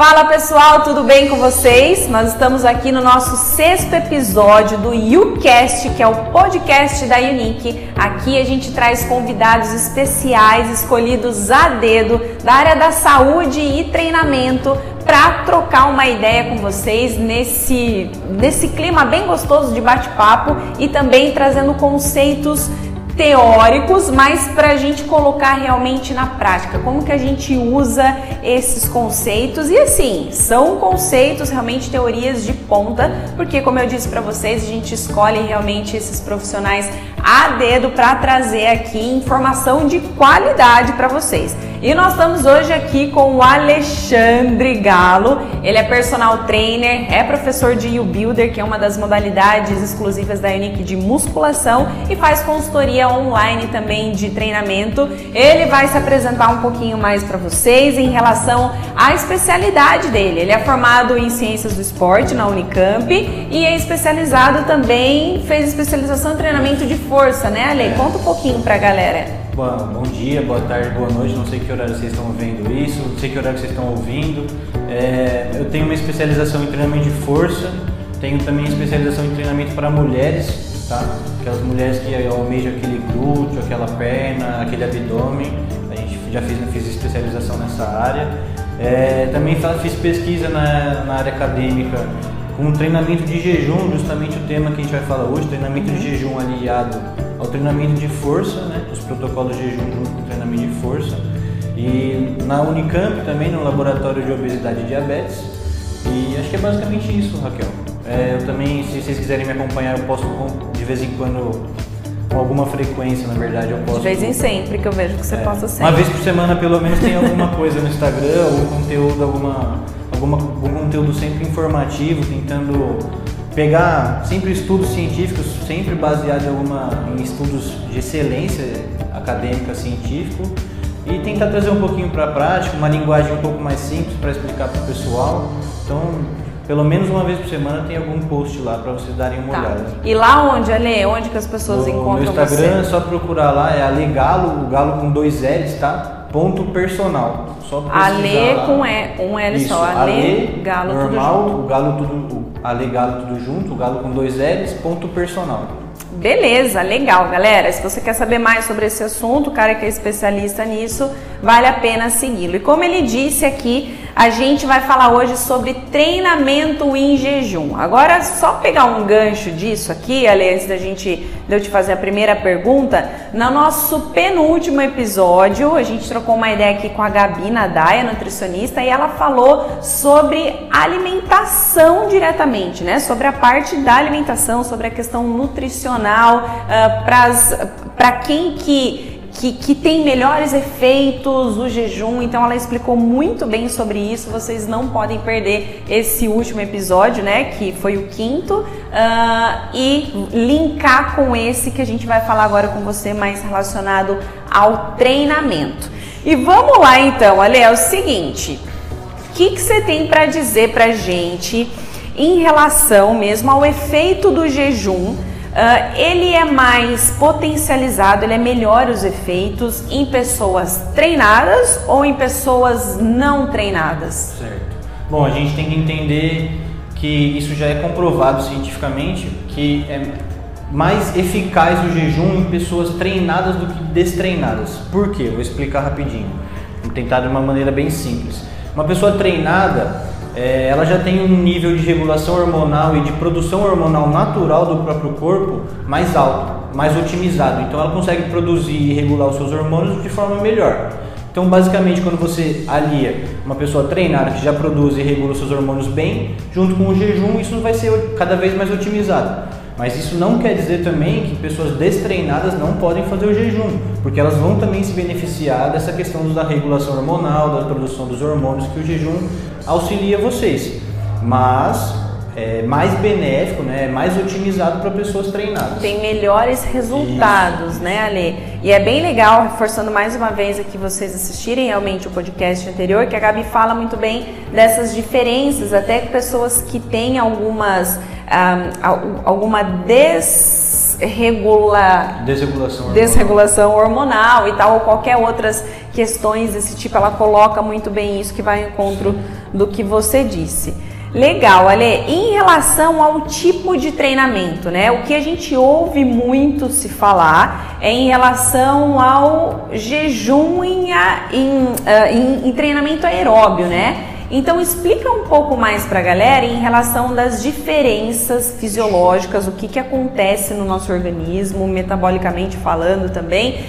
Fala pessoal, tudo bem com vocês? Nós estamos aqui no nosso sexto episódio do YouCast, que é o podcast da Unique. Aqui a gente traz convidados especiais escolhidos a dedo da área da saúde e treinamento para trocar uma ideia com vocês nesse, nesse clima bem gostoso de bate-papo e também trazendo conceitos teóricos, mas para a gente colocar realmente na prática, como que a gente usa esses conceitos e assim são conceitos realmente teorias de ponta, porque como eu disse para vocês, a gente escolhe realmente esses profissionais a dedo para trazer aqui informação de qualidade para vocês. E nós estamos hoje aqui com o Alexandre Galo. Ele é personal trainer, é professor de U-Builder, que é uma das modalidades exclusivas da Unique de musculação e faz consultoria online também de treinamento. Ele vai se apresentar um pouquinho mais para vocês em relação à especialidade dele. Ele é formado em ciências do esporte na Unicamp e é especializado também, fez especialização em treinamento de força, né, Ale? É. Conta um pouquinho para a galera. Bom, bom dia, boa tarde, boa noite. Não sei que horário vocês estão vendo isso, não sei que horário vocês estão ouvindo. É, eu tenho uma especialização em treinamento de força, tenho também especialização em treinamento para mulheres, tá? Aquelas mulheres que almejam aquele glúteo, aquela perna, aquele abdômen. A gente já fez, especialização nessa área. É, também fiz pesquisa na, na área acadêmica com treinamento de jejum, justamente o tema que a gente vai falar hoje, treinamento de jejum aliado ao treinamento de força, né, os protocolos de jejum junto com o treinamento de força. E na Unicamp também, no laboratório de obesidade e diabetes. E acho que é basicamente isso, Raquel. É, eu também, se vocês quiserem me acompanhar, eu posto de vez em quando, com alguma frequência, na verdade, eu posto. De vez em sempre, que eu vejo que você É, posta sempre. Uma vez por semana, pelo menos, tem alguma coisa no Instagram, algum conteúdo, alguma, alguma, algum conteúdo sempre informativo, tentando pegar sempre estudos científicos, sempre baseado em, alguma, em estudos de excelência acadêmica, científico, e tentar trazer um pouquinho para a prática, uma linguagem um pouco mais simples para explicar para o pessoal. Então, pelo menos uma vez por semana tem algum post lá para vocês darem uma Tá. olhada. E lá onde, Ale? Onde que as pessoas No, encontram no Instagram é você? só procurar lá, é Ale Galo, o Galo com dois L's, tá? Ponto personal. Só Ale lá. com E, um L Isso, só. Ale, Galo, normal, tudo junto. o Galo tudo, o Ale Galo tudo junto, o Galo com dois L's, ponto personal. Beleza, legal, galera. Se você quer saber mais sobre esse assunto, o cara que é especialista nisso, vale a pena segui-lo. E como ele disse aqui, a gente vai falar hoje sobre treinamento em jejum. Agora, só pegar um gancho disso aqui, ali, antes da gente de eu te fazer a primeira pergunta, no nosso penúltimo episódio, a gente trocou uma ideia aqui com a Gabi Nadaia, nutricionista, e ela falou sobre alimentação diretamente, né? Sobre a parte da alimentação, sobre a questão nutricional, para quem que que, que, tem melhores efeitos o jejum. Então ela explicou muito bem sobre isso. Vocês não podem perder esse último episódio, né? Que foi o quinto, uh, e linkar com esse que a gente vai falar agora com você, mais relacionado ao treinamento. E vamos lá então, Ale, é o seguinte: o que, que você tem para dizer pra gente em relação mesmo ao efeito do jejum? Uh, ele é mais potencializado, ele é melhor os efeitos em pessoas treinadas ou em pessoas não treinadas? Certo. Bom, a gente tem que entender que isso já é comprovado cientificamente que é mais eficaz o jejum em pessoas treinadas do que destreinadas. Por quê? Vou explicar rapidinho. Vou tentar de uma maneira bem simples. Uma pessoa treinada é, ela já tem um nível de regulação hormonal e de produção hormonal natural do próprio corpo mais alto, mais otimizado. Então ela consegue produzir e regular os seus hormônios de forma melhor. Então, basicamente, quando você alia uma pessoa treinada que já produz e regula os seus hormônios bem, junto com o jejum, isso vai ser cada vez mais otimizado. Mas isso não quer dizer também que pessoas destreinadas não podem fazer o jejum, porque elas vão também se beneficiar dessa questão da regulação hormonal, da produção dos hormônios que o jejum auxilia vocês. Mas é mais benéfico, né, mais otimizado para pessoas treinadas. Tem melhores resultados, Isso. né, Ale? E é bem legal, reforçando mais uma vez aqui vocês assistirem realmente o podcast anterior, que a Gabi fala muito bem dessas diferenças, até que pessoas que têm algumas um, alguma des desregula... desregulação, hormonal. desregulação hormonal e tal, ou qualquer outras questões desse tipo, ela coloca muito bem isso que vai ao encontro do que você disse. Legal, Ale. Em relação ao tipo de treinamento, né? O que a gente ouve muito se falar é em relação ao jejum em, em, eh, em, em treinamento aeróbio, né? Então explica um pouco mais para a galera em relação das diferenças fisiológicas, o que, que acontece no nosso organismo, metabolicamente falando também,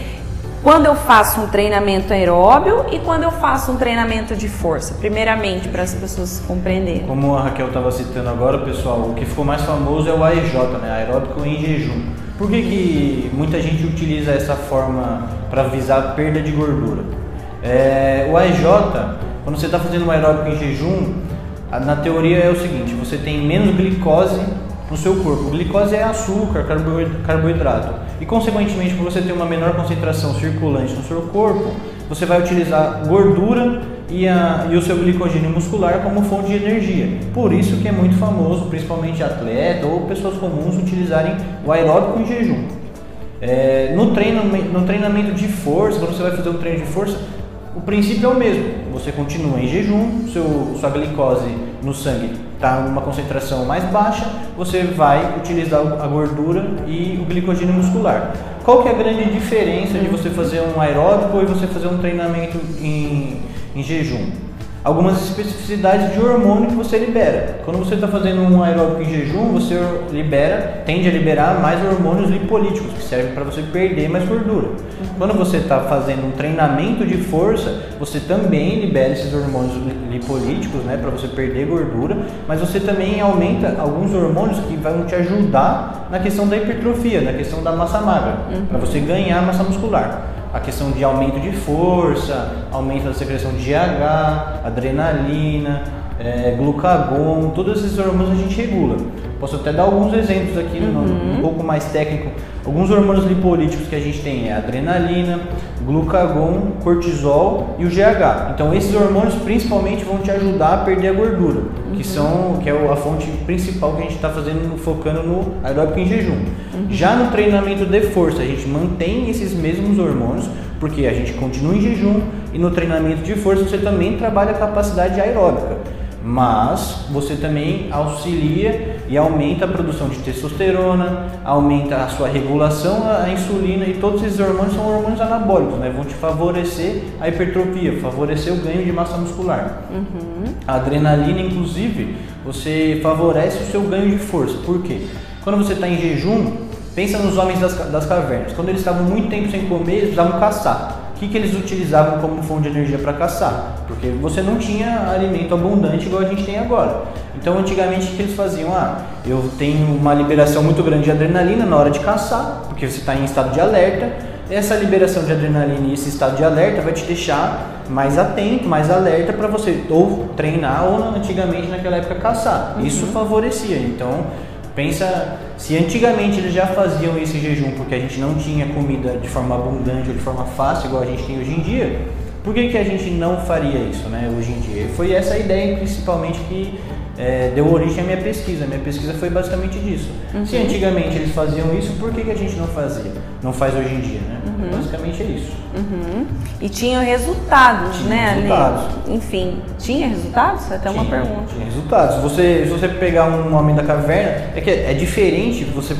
quando eu faço um treinamento aeróbio e quando eu faço um treinamento de força, primeiramente para as pessoas compreenderem. Como a Raquel estava citando agora, pessoal, o que ficou mais famoso é o AEJ, né? aeróbico em jejum. Por que, que muita gente utiliza essa forma para visar perda de gordura? É, o AEJ, quando você está fazendo um aeróbico em jejum, na teoria é o seguinte: você tem menos glicose no seu corpo. Glicose é açúcar, carboidrato. E consequentemente, por você ter uma menor concentração circulante no seu corpo, você vai utilizar gordura e, a, e o seu glicogênio muscular como fonte de energia. Por isso que é muito famoso, principalmente atleta ou pessoas comuns, utilizarem o aeróbico em jejum. É, no, treinamento, no treinamento de força, quando você vai fazer um treino de força, o princípio é o mesmo. Você continua em jejum, seu, sua glicose no sangue está numa concentração mais baixa, você vai utilizar a gordura e o glicogênio muscular. Qual que é a grande diferença de você fazer um aeróbico e você fazer um treinamento em, em jejum? Algumas especificidades de hormônio que você libera. Quando você está fazendo um aeróbico em jejum, você libera, tende a liberar mais hormônios lipolíticos, que servem para você perder mais gordura. Uhum. Quando você está fazendo um treinamento de força, você também libera esses hormônios lipolíticos, né, para você perder gordura, mas você também aumenta alguns hormônios que vão te ajudar na questão da hipertrofia, na questão da massa magra, uhum. para você ganhar massa muscular a questão de aumento de força, aumento da secreção de GH, adrenalina, é, glucagon, todos esses hormônios a gente regula. Posso até dar alguns exemplos aqui, uhum. um pouco mais técnico. Alguns hormônios lipolíticos que a gente tem é adrenalina, glucagon, cortisol e o GH. Então esses hormônios principalmente vão te ajudar a perder a gordura, uhum. que são que é a fonte principal que a gente está fazendo focando no aeróbico em jejum. Uhum. Já no treinamento de força a gente mantém esses mesmos hormônios porque a gente continua em jejum e no treinamento de força você também trabalha a capacidade aeróbica mas você também auxilia e aumenta a produção de testosterona, aumenta a sua regulação a insulina e todos esses hormônios são hormônios anabólicos, né? Vão te favorecer a hipertrofia, favorecer o ganho de massa muscular. Uhum. A adrenalina, inclusive, você favorece o seu ganho de força. Por quê? Quando você está em jejum, pensa nos homens das, das cavernas. Quando eles estavam muito tempo sem comer, eles precisavam caçar que, que eles utilizavam como fonte de energia para caçar? Porque você não tinha alimento abundante igual a gente tem agora. Então, antigamente, o que eles faziam? Ah, eu tenho uma liberação muito grande de adrenalina na hora de caçar, porque você está em estado de alerta. Essa liberação de adrenalina e esse estado de alerta vai te deixar mais atento, mais alerta para você ou treinar ou antigamente naquela época caçar. Uhum. Isso favorecia. Então, Pensa se antigamente eles já faziam esse jejum porque a gente não tinha comida de forma abundante ou de forma fácil, igual a gente tem hoje em dia, por que, que a gente não faria isso né, hoje em dia? Foi essa ideia principalmente que é, deu origem à minha pesquisa. Minha pesquisa foi basicamente disso. Uhum. Se antigamente eles faziam isso, por que, que a gente não fazia? Não faz hoje em dia, né? Uhum. Basicamente é isso. Uhum. E tinha resultados, tinha né? Resultados. Enfim, tinha resultados? Até uma pergunta. Tinha resultados. Se você, se você pegar um homem da caverna, é que é diferente você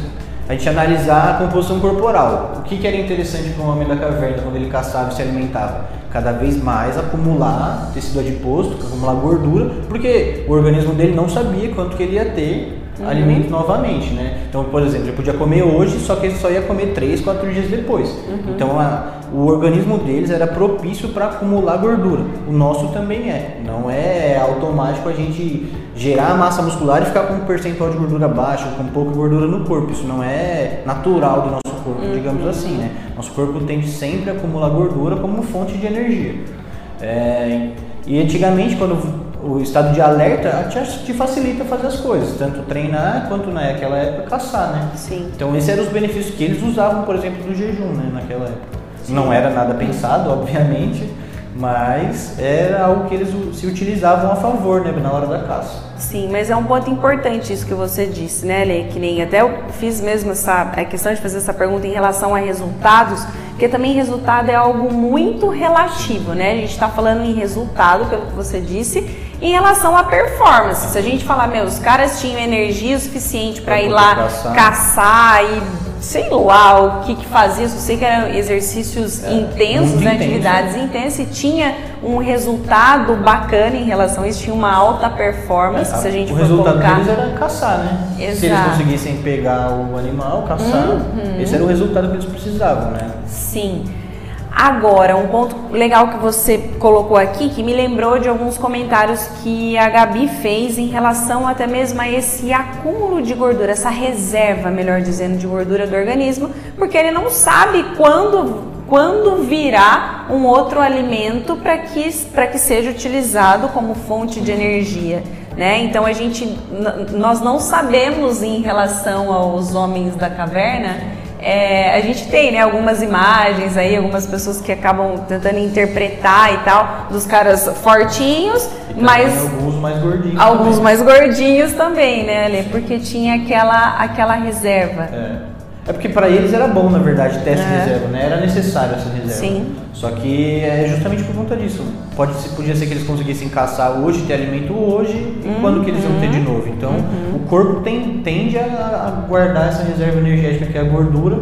a gente analisar a composição corporal. O que, que era interessante para um homem da caverna quando ele caçava e se alimentava? Cada vez mais acumular tecido adiposo, acumular gordura, porque o organismo dele não sabia quanto que ele ia ter uhum. alimento novamente, né? Então, por exemplo, ele podia comer hoje, só que ele só ia comer 3, 4 dias depois. Uhum. Então, a, o organismo deles era propício para acumular gordura. O nosso também é. Não é automático a gente gerar massa muscular e ficar com um percentual de gordura baixo, com pouca gordura no corpo. Isso não é natural do nosso corpo, uhum. digamos assim, né? Nosso corpo tende sempre a acumular gordura como fonte de energia. É, e antigamente, quando o estado de alerta te, facilita fazer as coisas, tanto treinar quanto naquela época caçar, né? Sim. Então esses eram os benefícios que eles usavam, por exemplo, do jejum, né, naquela época. Sim. Não era nada pensado, obviamente, mas era algo que eles se utilizavam a favor, né, na hora da caça. Sim, mas é um ponto importante isso que você disse, né, Lê? Que nem até eu fiz mesmo essa a questão de fazer essa pergunta em relação a resultados porque também resultado é algo muito relativo, né? A gente está falando em resultado, pelo que você disse, em relação à performance. Se a gente falar, meu, os caras tinham energia suficiente para ir lá caçar. caçar e sei lá o que, que fazia, só sei que eram exercícios é, intensos, né, atividades intensas e tinha um resultado bacana em relação a isso, tinha uma alta performance, é, se a gente o for resultado colocar. deles era caçar, né? Exato. Se eles conseguissem pegar o animal, caçar, uhum. esse era o resultado que eles precisavam, né? Sim. Agora, um ponto legal que você colocou aqui, que me lembrou de alguns comentários que a Gabi fez em relação até mesmo a esse acúmulo de gordura, essa reserva, melhor dizendo, de gordura do organismo, porque ele não sabe quando, quando virá um outro alimento para que, que seja utilizado como fonte de energia. Né? Então a gente, nós não sabemos em relação aos homens da caverna é, a gente tem né, algumas imagens aí, algumas pessoas que acabam tentando interpretar e tal, dos caras fortinhos, mas. Alguns mais gordinhos. Alguns também. mais gordinhos também, né, Ale? Porque tinha aquela, aquela reserva. É. É porque para eles era bom, na verdade, ter essa é. reserva, né? Era necessário essa reserva. Sim. Só que é justamente por conta disso. Pode, podia ser que eles conseguissem caçar hoje, ter alimento hoje, uhum. e quando que eles iam ter de novo. Então, uhum. o corpo tem, tende a, guardar essa reserva energética que é a gordura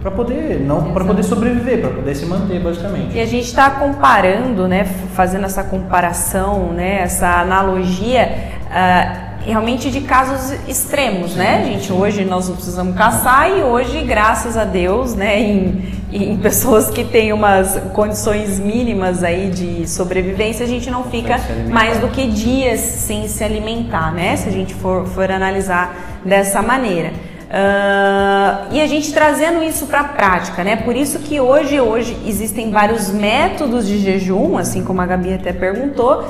para poder não para poder sobreviver, para poder se manter basicamente. E a gente está comparando, né, fazendo essa comparação, né, essa analogia. Uh, realmente de casos extremos, né, gente? Hoje nós não precisamos caçar e hoje, graças a Deus, né, em, em pessoas que têm umas condições mínimas aí de sobrevivência, a gente não fica mais do que dias sem se alimentar, né? Se a gente for, for analisar dessa maneira. Uh, e a gente trazendo isso para a prática, né? Por isso que hoje, hoje existem vários métodos de jejum, assim como a Gabi até perguntou,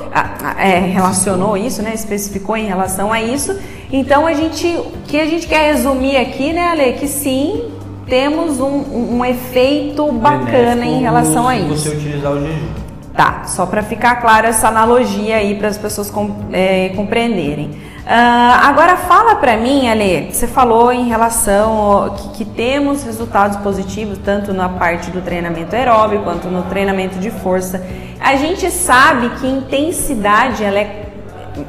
é, relacionou isso, né? Especificou em relação a isso. Então a gente, que a gente quer resumir aqui, né, Ale, que sim, temos um, um efeito bacana em relação a isso. Você utilizar o jejum. Tá, só para ficar clara essa analogia aí para as pessoas com, é, compreenderem. Uh, agora fala para mim, Ale, você falou em relação que, que, temos resultados positivos tanto na parte do treinamento aeróbico quanto no treinamento de força. A gente sabe que intensidade ela é,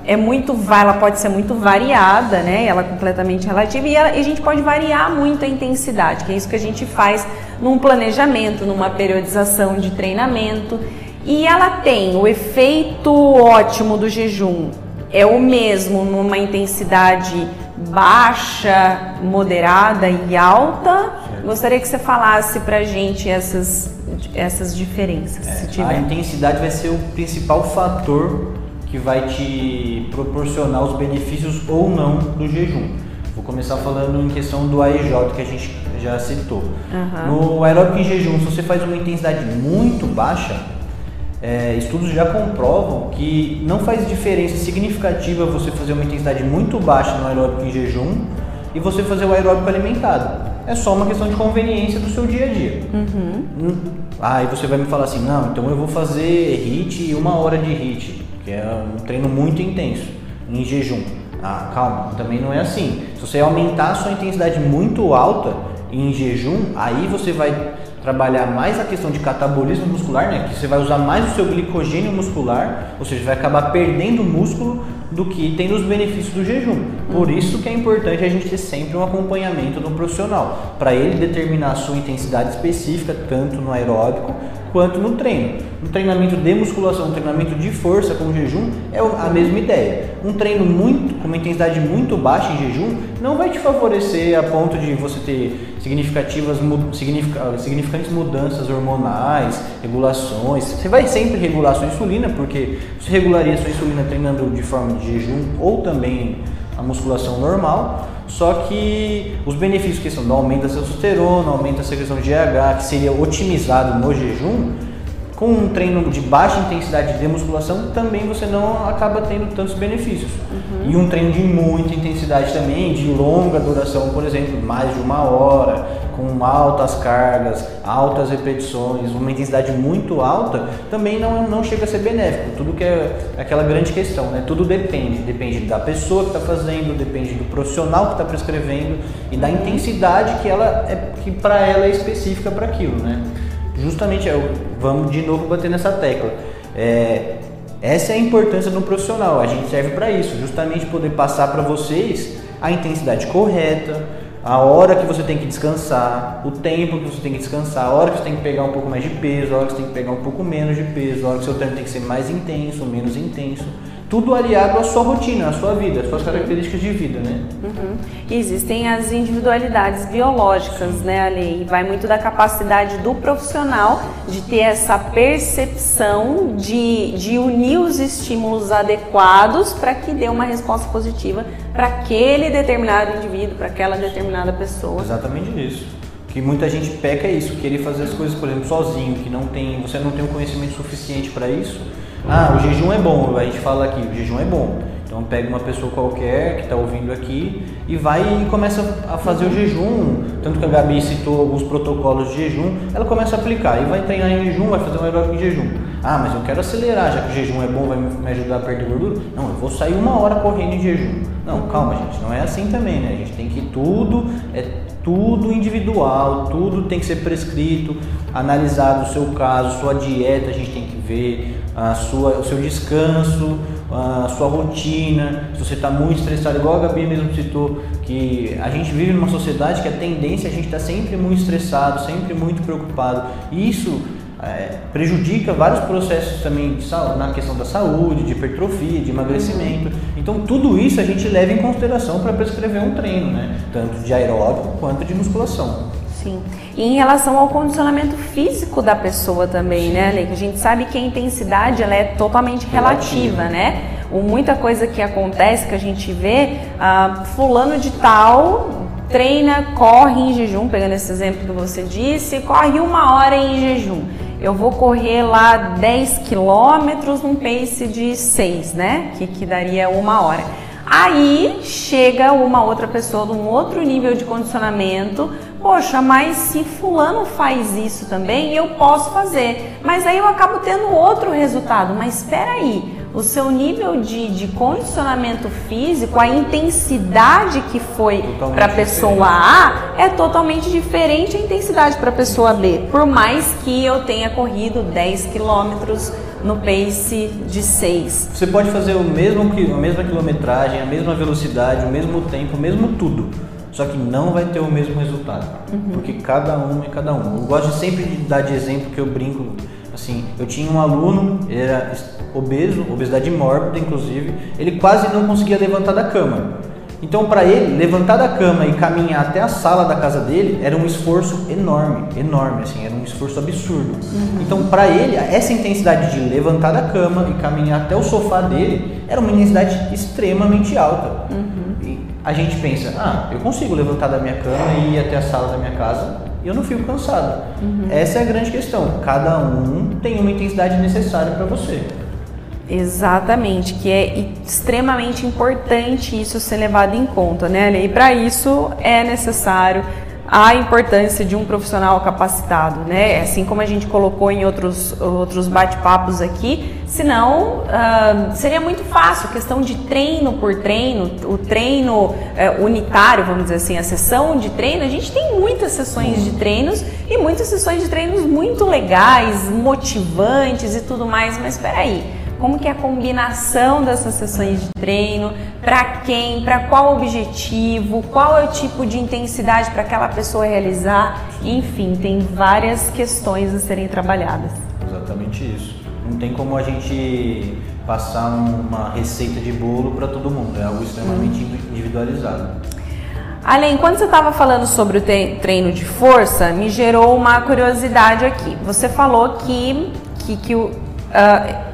é muito, ela pode ser muito variada, né? Ela é completamente relativa e, ela, e a gente pode variar muito a intensidade, que é isso que a gente faz num planejamento, numa periodização de treinamento. E ela tem o efeito ótimo do jejum é o mesmo numa intensidade baixa, moderada e alta? Gostaria que você falasse para a gente essas, essas diferenças. É, a intensidade vai ser o principal fator que vai te proporcionar os benefícios ou não do jejum. Vou começar falando em questão do AEJ que a gente já citou. Uhum. No aeróbico em jejum, se você faz uma intensidade muito baixa, é, estudos já comprovam que não faz diferença significativa você fazer uma intensidade muito baixa no aeróbico em jejum e você fazer o aeróbico alimentado. É só uma questão de conveniência do seu dia a dia. Uhum. Hum, aí você vai me falar assim, não, então eu vou fazer HIT e uma hora de HIT, que é um treino muito intenso, em jejum. Ah, calma, também não é assim. Se você aumentar a sua intensidade muito alta em jejum, aí você vai trabalhar mais a questão de catabolismo muscular, né, que você vai usar mais o seu glicogênio muscular, ou seja, vai acabar perdendo músculo do que tendo os benefícios do jejum. Por isso que é importante a gente ter sempre um acompanhamento do profissional, para ele determinar a sua intensidade específica, tanto no aeróbico quanto no treino. No treinamento de musculação, no treinamento de força com jejum, é a mesma ideia. Um treino muito com uma intensidade muito baixa em jejum não vai te favorecer a ponto de você ter significativas significantes mudanças hormonais, regulações. Você vai sempre regular a sua insulina, porque você regularia a sua insulina treinando de forma de jejum ou também a musculação normal. Só que os benefícios que são do aumento da testosterona, aumento da secreção de GH, que seria otimizado no jejum, com um treino de baixa intensidade de musculação, também você não acaba tendo tantos benefícios. Uhum. E um treino de muita intensidade também, de longa duração, por exemplo, mais de uma hora, com altas cargas, altas repetições, uma intensidade muito alta, também não, não chega a ser benéfico. Tudo que é aquela grande questão, né? Tudo depende. Depende da pessoa que está fazendo, depende do profissional que está prescrevendo e da intensidade que ela é que para ela é específica para aquilo, né? Justamente, é vamos de novo bater nessa tecla. É, essa é a importância do profissional, a gente serve para isso, justamente poder passar para vocês a intensidade correta, a hora que você tem que descansar, o tempo que você tem que descansar, a hora que você tem que pegar um pouco mais de peso, a hora que você tem que pegar um pouco menos de peso, a hora que seu treino tem que ser mais intenso, menos intenso. Tudo aliado à sua rotina, à sua vida, às suas características de vida, né? Uhum. E existem as individualidades biológicas, né, Ali? Vai muito da capacidade do profissional de ter essa percepção de, de unir os estímulos adequados para que dê uma resposta positiva para aquele determinado indivíduo, para aquela determinada pessoa. Exatamente isso. Que muita gente peca é isso, querer fazer as coisas, por exemplo, sozinho, que não tem, você não tem o um conhecimento suficiente para isso ah, o jejum é bom, a gente fala aqui, o jejum é bom. Então pega uma pessoa qualquer que está ouvindo aqui e vai e começa a fazer o jejum. Tanto que a Gabi citou alguns protocolos de jejum, ela começa a aplicar e vai treinar em jejum, vai fazer um aeróbico em jejum. Ah, mas eu quero acelerar, já que o jejum é bom, vai me ajudar a perder gordura. Não, eu vou sair uma hora correndo em jejum. Não, calma, gente, não é assim também, né? A gente tem que tudo, é tudo individual, tudo tem que ser prescrito, analisado o seu caso, sua dieta, a gente tem que ver a sua, o seu descanso, a sua rotina, se você está muito estressado, igual a Gabi mesmo citou, que a gente vive numa sociedade que a tendência é a gente estar tá sempre muito estressado, sempre muito preocupado. E isso é, prejudica vários processos também de saúde, na questão da saúde, de hipertrofia, de emagrecimento. Então tudo isso a gente leva em consideração para prescrever um treino, né? tanto de aeróbico quanto de musculação. Sim. E em relação ao condicionamento físico da pessoa também, né, Lei? A gente sabe que a intensidade ela é totalmente relativa, né? O, muita coisa que acontece, que a gente vê, ah, fulano de tal treina, corre em jejum, pegando esse exemplo que você disse, corre uma hora em jejum. Eu vou correr lá 10 quilômetros num pace de 6, né? Que, que daria uma hora. Aí chega uma outra pessoa de um outro nível de condicionamento, poxa, mas se fulano faz isso também, eu posso fazer. Mas aí eu acabo tendo outro resultado. Mas espera aí, o seu nível de, de condicionamento físico, a intensidade que foi para a pessoa A é totalmente diferente a intensidade para a pessoa B. Por mais que eu tenha corrido 10 quilômetros no pace de 6. Você pode fazer o mesmo, a mesma quilometragem, a mesma velocidade, o mesmo tempo, o mesmo tudo. Só que não vai ter o mesmo resultado. Uhum. Porque cada um é cada um. Eu gosto sempre de dar de exemplo que eu brinco. Assim, eu tinha um aluno, ele era obeso, obesidade mórbida inclusive, ele quase não conseguia levantar da cama. Então, para ele, levantar da cama e caminhar até a sala da casa dele era um esforço enorme, enorme, assim, era um esforço absurdo. Uhum. Então, para ele, essa intensidade de levantar da cama e caminhar até o sofá dele era uma intensidade extremamente alta. Uhum. E a gente pensa, ah, eu consigo levantar da minha cama e ir até a sala da minha casa e eu não fico cansado. Uhum. Essa é a grande questão. Cada um tem uma intensidade necessária para você. Exatamente, que é extremamente importante isso ser levado em conta, né? E para isso é necessário a importância de um profissional capacitado, né? Assim como a gente colocou em outros, outros bate-papos aqui, senão uh, seria muito fácil, questão de treino por treino, o treino uh, unitário, vamos dizer assim, a sessão de treino, a gente tem muitas sessões de treinos e muitas sessões de treinos muito legais, motivantes e tudo mais, mas espera aí como que é a combinação dessas sessões de treino, para quem, para qual objetivo, qual é o tipo de intensidade para aquela pessoa realizar, enfim, tem várias questões a serem trabalhadas. Exatamente isso. Não tem como a gente passar uma receita de bolo para todo mundo, é algo extremamente hum. individualizado. Além, quando você estava falando sobre o treino de força, me gerou uma curiosidade aqui. Você falou que, que, que o, uh,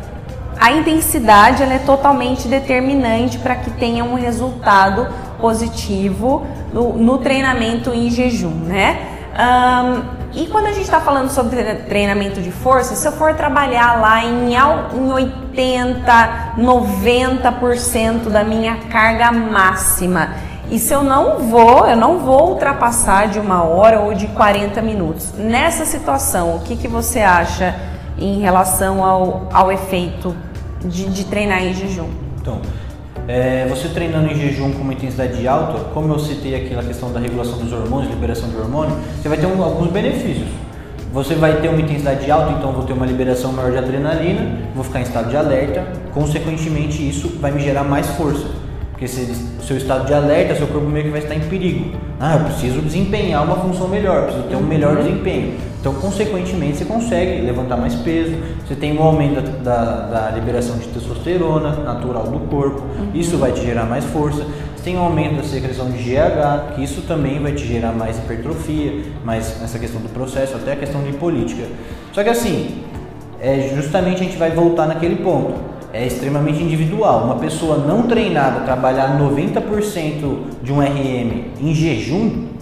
a intensidade é totalmente determinante para que tenha um resultado positivo no, no treinamento em jejum, né? Um, e quando a gente está falando sobre treinamento de força, se eu for trabalhar lá em, em 80, 90% da minha carga máxima, e se eu não vou, eu não vou ultrapassar de uma hora ou de 40 minutos. Nessa situação, o que, que você acha em relação ao, ao efeito de, de treinar em jejum? Então, é, você treinando em jejum com uma intensidade alta, como eu citei aqui na questão da regulação dos hormônios, liberação de hormônio, você vai ter um, alguns benefícios. você vai ter uma intensidade alta, então vou ter uma liberação maior de adrenalina, vou ficar em estado de alerta, consequentemente isso vai me gerar mais força. Porque se o seu estado de alerta, seu corpo meio que vai estar em perigo. Ah, eu preciso desempenhar uma função melhor, preciso ter um melhor desempenho. Então, consequentemente, você consegue levantar mais peso, você tem um aumento da, da, da liberação de testosterona natural do corpo, isso vai te gerar mais força. Você tem um aumento da secreção de GH, que isso também vai te gerar mais hipertrofia, mais essa questão do processo, até a questão lipolítica. Só que assim, é, justamente a gente vai voltar naquele ponto é extremamente individual. Uma pessoa não treinada trabalhar 90% de um RM em jejum,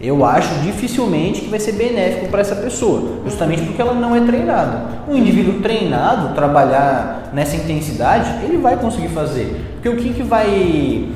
eu acho dificilmente que vai ser benéfico para essa pessoa, justamente porque ela não é treinada. Um indivíduo treinado trabalhar nessa intensidade, ele vai conseguir fazer. Porque o que, que vai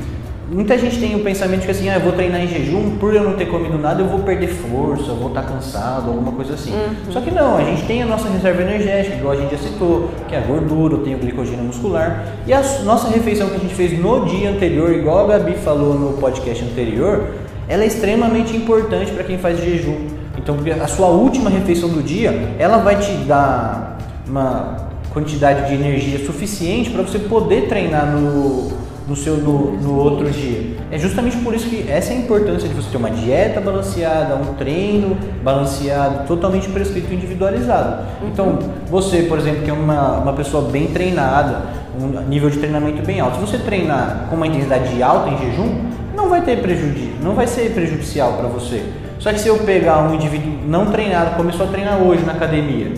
Muita gente tem o pensamento que assim, ah, eu vou treinar em jejum, por eu não ter comido nada, eu vou perder força, eu vou estar cansado, alguma coisa assim. Uhum. Só que não, a gente tem a nossa reserva energética, igual a gente já citou, que é a gordura, tem o glicogênio muscular. E a nossa refeição que a gente fez no dia anterior, igual a Gabi falou no podcast anterior, ela é extremamente importante para quem faz jejum. Então, a sua última refeição do dia, ela vai te dar uma quantidade de energia suficiente para você poder treinar no no seu no, no outro dia. É justamente por isso que essa é a importância de você ter uma dieta balanceada, um treino balanceado, totalmente prescrito e individualizado. Então, você, por exemplo, que é uma, uma pessoa bem treinada, um nível de treinamento bem alto, se você treinar com uma intensidade alta em jejum, não vai ter prejuízo, não vai ser prejudicial para você. Só que se eu pegar um indivíduo não treinado, começou a treinar hoje na academia,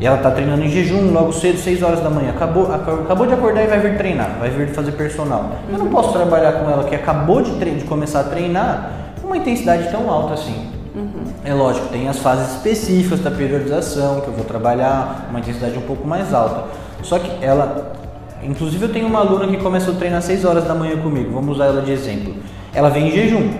e ela está treinando em jejum, logo cedo, 6 horas da manhã. Acabou, acabou de acordar e vai vir treinar, vai vir fazer personal. Eu não posso trabalhar com ela que acabou de, de começar a treinar uma intensidade tão alta assim. Uhum. É lógico, tem as fases específicas da periodização que eu vou trabalhar uma intensidade um pouco mais alta. Só que ela, inclusive eu tenho uma aluna que começou a treinar às 6 horas da manhã comigo, vamos usar ela de exemplo. Ela vem em jejum.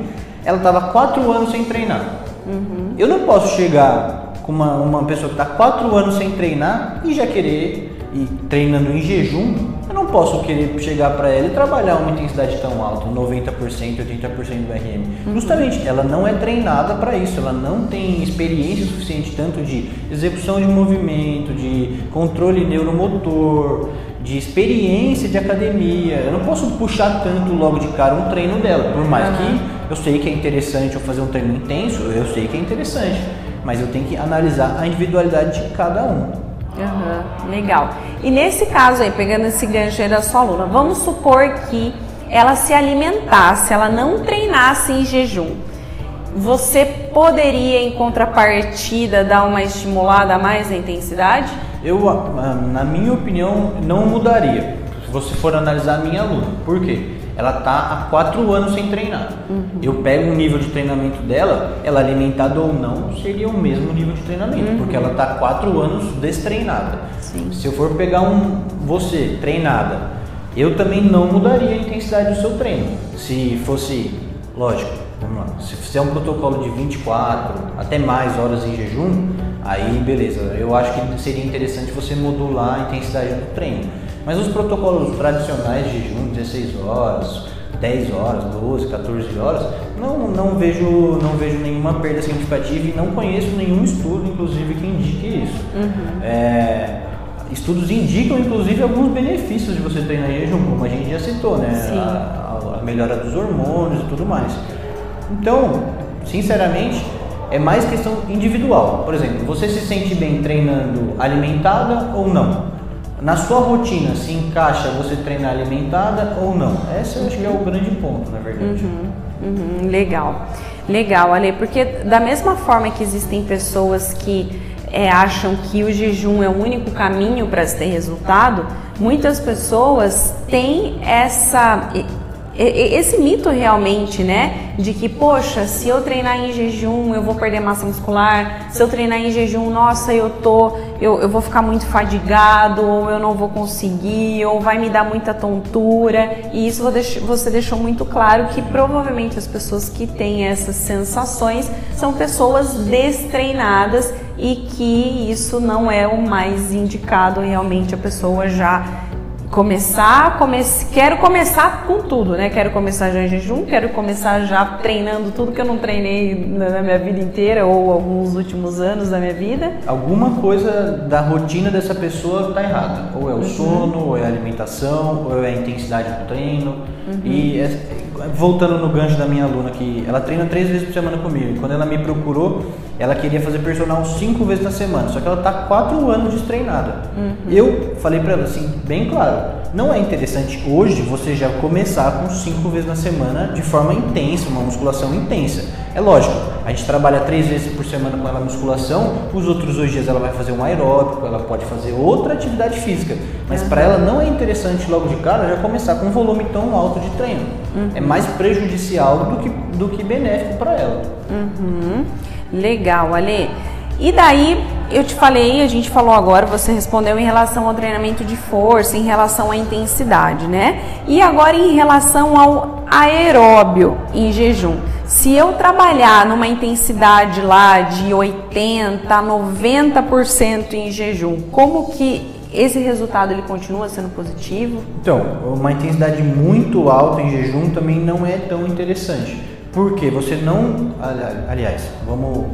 Ela estava 4 anos sem treinar. Uhum. Eu não posso chegar com uma, uma pessoa que está quatro anos sem treinar e já querer ir treinando em jejum, eu não posso querer chegar para ela e trabalhar uma intensidade tão alta, 90%, 80% do RM. Uhum. Justamente, ela não é treinada para isso, ela não tem experiência suficiente tanto de execução de movimento, de controle neuromotor, de experiência de academia. Eu não posso puxar tanto logo de cara um treino dela, por mais que eu sei que é interessante eu fazer um treino intenso, eu sei que é interessante mas eu tenho que analisar a individualidade de cada um. Uhum, legal. E nesse caso aí, pegando esse gancho aí da sua aluna, vamos supor que ela se alimentasse, ela não treinasse em jejum. Você poderia, em contrapartida, dar uma estimulada a mais na intensidade? Eu, ah, na minha opinião, não mudaria. Se você for analisar a minha aluna. Por quê? ela está há quatro anos sem treinar. Uhum. Eu pego o nível de treinamento dela, ela alimentada ou não, seria o mesmo nível de treinamento, uhum. porque ela está há quatro anos destreinada. Sim. Se eu for pegar um você treinada, eu também não mudaria a intensidade do seu treino. Se fosse, lógico, vamos lá, se fizer um protocolo de 24 até mais horas em jejum, aí beleza. Eu acho que seria interessante você modular a intensidade do treino. Mas os protocolos tradicionais de jejum, 16 horas, 10 horas, 12, 14 horas, não, não, vejo, não vejo nenhuma perda significativa e não conheço nenhum estudo, inclusive, que indique isso. Uhum. É, estudos indicam, inclusive, alguns benefícios de você treinar em jejum, como a gente já citou, né? A, a, a melhora dos hormônios e tudo mais. Então, sinceramente, é mais questão individual. Por exemplo, você se sente bem treinando alimentada ou não? Na sua rotina, se encaixa você treinar alimentada ou não? Esse eu acho que é o grande ponto, na verdade. Uhum, uhum, legal, legal, Ale, porque da mesma forma que existem pessoas que é, acham que o jejum é o único caminho para se ter resultado, muitas pessoas têm essa esse mito realmente, né, de que, poxa, se eu treinar em jejum, eu vou perder massa muscular, se eu treinar em jejum, nossa, eu tô, eu, eu vou ficar muito fadigado, ou eu não vou conseguir, ou vai me dar muita tontura, e isso você deixou muito claro que provavelmente as pessoas que têm essas sensações são pessoas destreinadas e que isso não é o mais indicado realmente a pessoa já começar, comece, quero começar com tudo, né? Quero começar já em jejum, quero começar já treinando tudo que eu não treinei na minha vida inteira ou alguns últimos anos da minha vida. Alguma coisa da rotina dessa pessoa está errada. Ou é o uhum. sono, ou é a alimentação, ou é a intensidade do treino. Uhum. E é, voltando no gancho da minha aluna que ela treina três vezes por semana comigo. Quando ela me procurou, ela queria fazer personal cinco vezes na semana, só que ela está quatro anos destreinada. Uhum. Eu falei para ela assim, bem claro, não é interessante hoje você já começar com cinco vezes na semana de forma intensa, uma musculação intensa. É lógico, a gente trabalha três vezes por semana com ela musculação, os outros dois dias ela vai fazer um aeróbico, ela pode fazer outra atividade física, mas uhum. para ela não é interessante logo de cara já começar com um volume tão alto de treino. Uhum. É mais prejudicial do que, do que benéfico para ela. Uhum. Legal, Ale. E daí, eu te falei, a gente falou agora, você respondeu em relação ao treinamento de força, em relação à intensidade, né? E agora em relação ao aeróbio em jejum. Se eu trabalhar numa intensidade lá de 80, 90% em jejum, como que esse resultado ele continua sendo positivo? Então, uma intensidade muito alta em jejum também não é tão interessante. Porque você não, aliás, vamos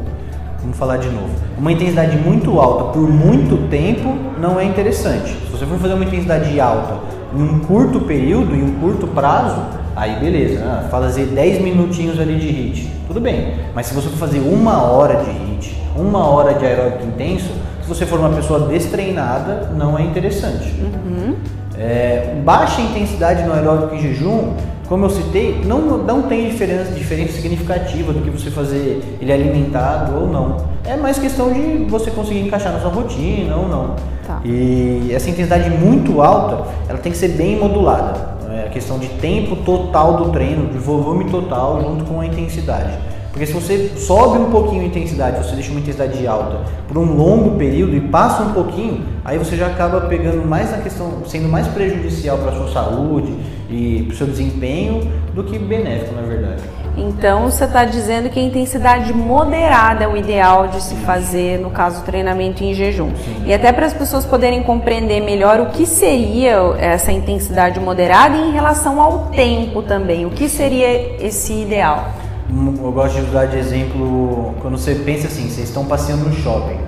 Vamos falar de novo. Uma intensidade muito alta por muito tempo não é interessante. Se você for fazer uma intensidade alta em um curto período, em um curto prazo, aí beleza. Ah, fazer 10 minutinhos ali de HIIT, tudo bem. Mas se você for fazer uma hora de HIIT, uma hora de aeróbico intenso, se você for uma pessoa destreinada, não é interessante. Uhum. É, baixa intensidade no aeróbico em jejum como eu citei, não, não tem diferença, diferença significativa do que você fazer ele alimentado ou não. É mais questão de você conseguir encaixar na sua rotina ou não. Tá. E essa intensidade muito alta, ela tem que ser bem modulada. É a questão de tempo total do treino, de volume total junto com a intensidade. Porque se você sobe um pouquinho a intensidade, você deixa uma intensidade alta por um longo período e passa um pouquinho, aí você já acaba pegando mais na questão, sendo mais prejudicial para a sua saúde e para o seu desempenho do que benéfico, na verdade. Então você está dizendo que a intensidade moderada é o ideal de se fazer, no caso, treinamento em jejum. Sim. E até para as pessoas poderem compreender melhor o que seria essa intensidade moderada em relação ao tempo também. O que seria esse ideal? eu gosto de usar de exemplo quando você pensa assim, vocês estão passeando no shopping.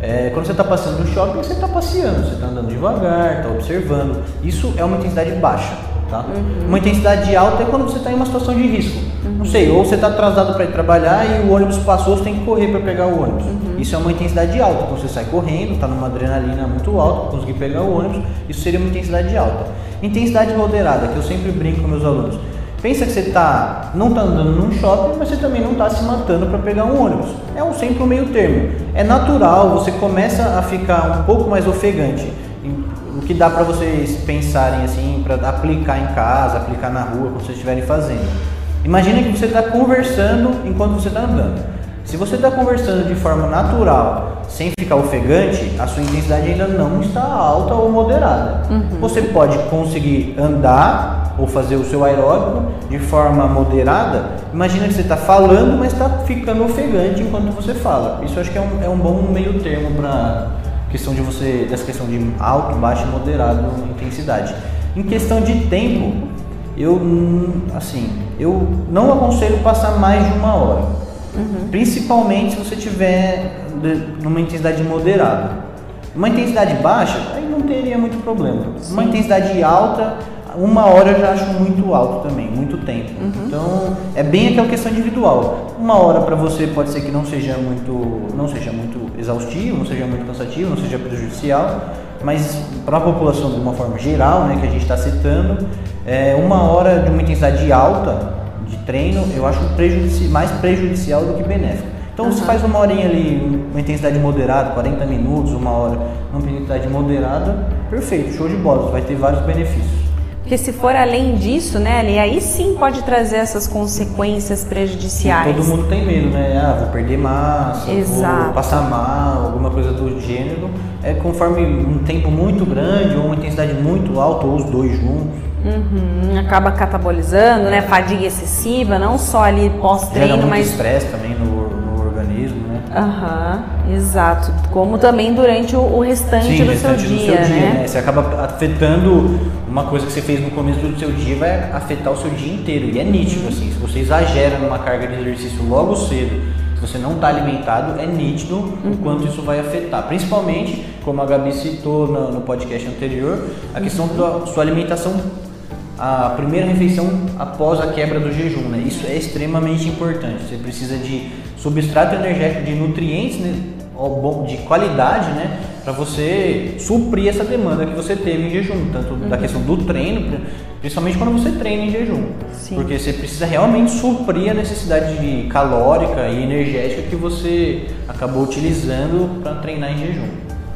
É, quando você está passeando no shopping, você está passeando, você está andando devagar, está observando. Isso é uma intensidade baixa. Tá? Uhum. Uma intensidade alta é quando você está em uma situação de risco. Uhum. Não sei, ou você está atrasado para ir trabalhar e o ônibus passou, você tem que correr para pegar o ônibus. Uhum. Isso é uma intensidade alta. Então você sai correndo, está numa adrenalina muito alta para conseguir pegar o ônibus. Isso seria uma intensidade alta. Intensidade moderada, que eu sempre brinco com meus alunos. Pensa que você tá, não está andando num shopping, mas você também não está se matando para pegar um ônibus. É um sempre um meio termo. É natural, você começa a ficar um pouco mais ofegante. Que dá para vocês pensarem assim, para aplicar em casa, aplicar na rua, quando vocês estiverem fazendo. Imagina que você está conversando enquanto você está andando. Se você está conversando de forma natural, sem ficar ofegante, a sua intensidade ainda não está alta ou moderada. Uhum. Você pode conseguir andar ou fazer o seu aeróbico de forma moderada, imagina que você está falando, mas está ficando ofegante enquanto você fala. Isso acho que é um, é um bom meio termo para questão de você dessa questão de alto, baixo e moderado intensidade. Em questão de tempo, eu assim, eu não aconselho passar mais de uma hora. Uhum. Principalmente se você tiver numa intensidade moderada. Uma intensidade baixa, aí não teria muito problema. Sim. Uma intensidade alta, uma hora eu já acho muito alto também, muito tempo. Uhum. Então é bem aquela questão individual. Uma hora para você pode ser que não seja muito, não seja muito exaustivo, não seja muito cansativo, não seja prejudicial, mas para a população de uma forma geral, né, que a gente está citando, é, uma hora de uma intensidade alta de treino eu acho prejudici mais prejudicial do que benéfico. Então uhum. se faz uma horinha ali, uma intensidade moderada, 40 minutos, uma hora, uma intensidade moderada, perfeito, show de bola, vai ter vários benefícios. Porque se for além disso, né, ali, aí sim pode trazer essas consequências prejudiciais. todo mundo tem medo, né? Ah, vou perder massa, Exato. vou passar mal, alguma coisa do gênero. É conforme um tempo muito grande ou uma intensidade muito alta, ou os dois juntos. Uhum, acaba catabolizando, né? Fadiga excessiva, não só ali pós-treino, mas. estresse também no, no organismo, né? Aham, exato. Como também durante o, o restante, Sim, do, restante seu do dia, seu dia, né? né? Você acaba afetando uma coisa que você fez no começo do seu dia, vai afetar o seu dia inteiro. E é nítido, Uhum. assim, se você exagera numa carga de exercício logo cedo, se você não está alimentado, é nítido Uhum. o quanto isso vai afetar. Principalmente, como a Gabi citou no, no podcast anterior, a questão Uhum. da sua alimentação a primeira refeição após a quebra do jejum, né? Isso é extremamente importante. Você precisa de substrato energético, de nutrientes né? De qualidade, né? Para você suprir essa demanda que você teve em jejum, tanto da questão do treino, principalmente quando você treina em jejum, Sim. porque você precisa realmente suprir a necessidade de calórica e energética que você acabou utilizando para treinar em jejum.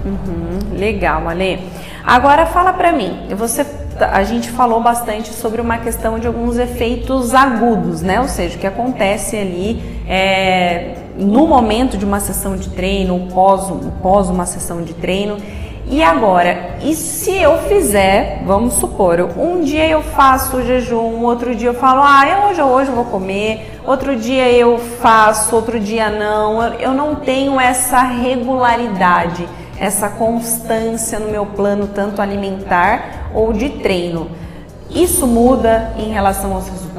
Uhum, legal, Ale. Agora fala pra mim, você, a gente falou bastante sobre uma questão de alguns efeitos agudos, né? Ou seja, o que acontece ali é, no momento de uma sessão de treino, pós, pós uma sessão de treino. E agora, e se eu fizer, vamos supor, um dia eu faço o jejum, outro dia eu falo, ah, eu hoje, hoje eu vou comer, outro dia eu faço, outro dia não, eu não tenho essa regularidade, essa constância no meu plano, tanto alimentar ou de treino. Isso muda em relação aos resultados?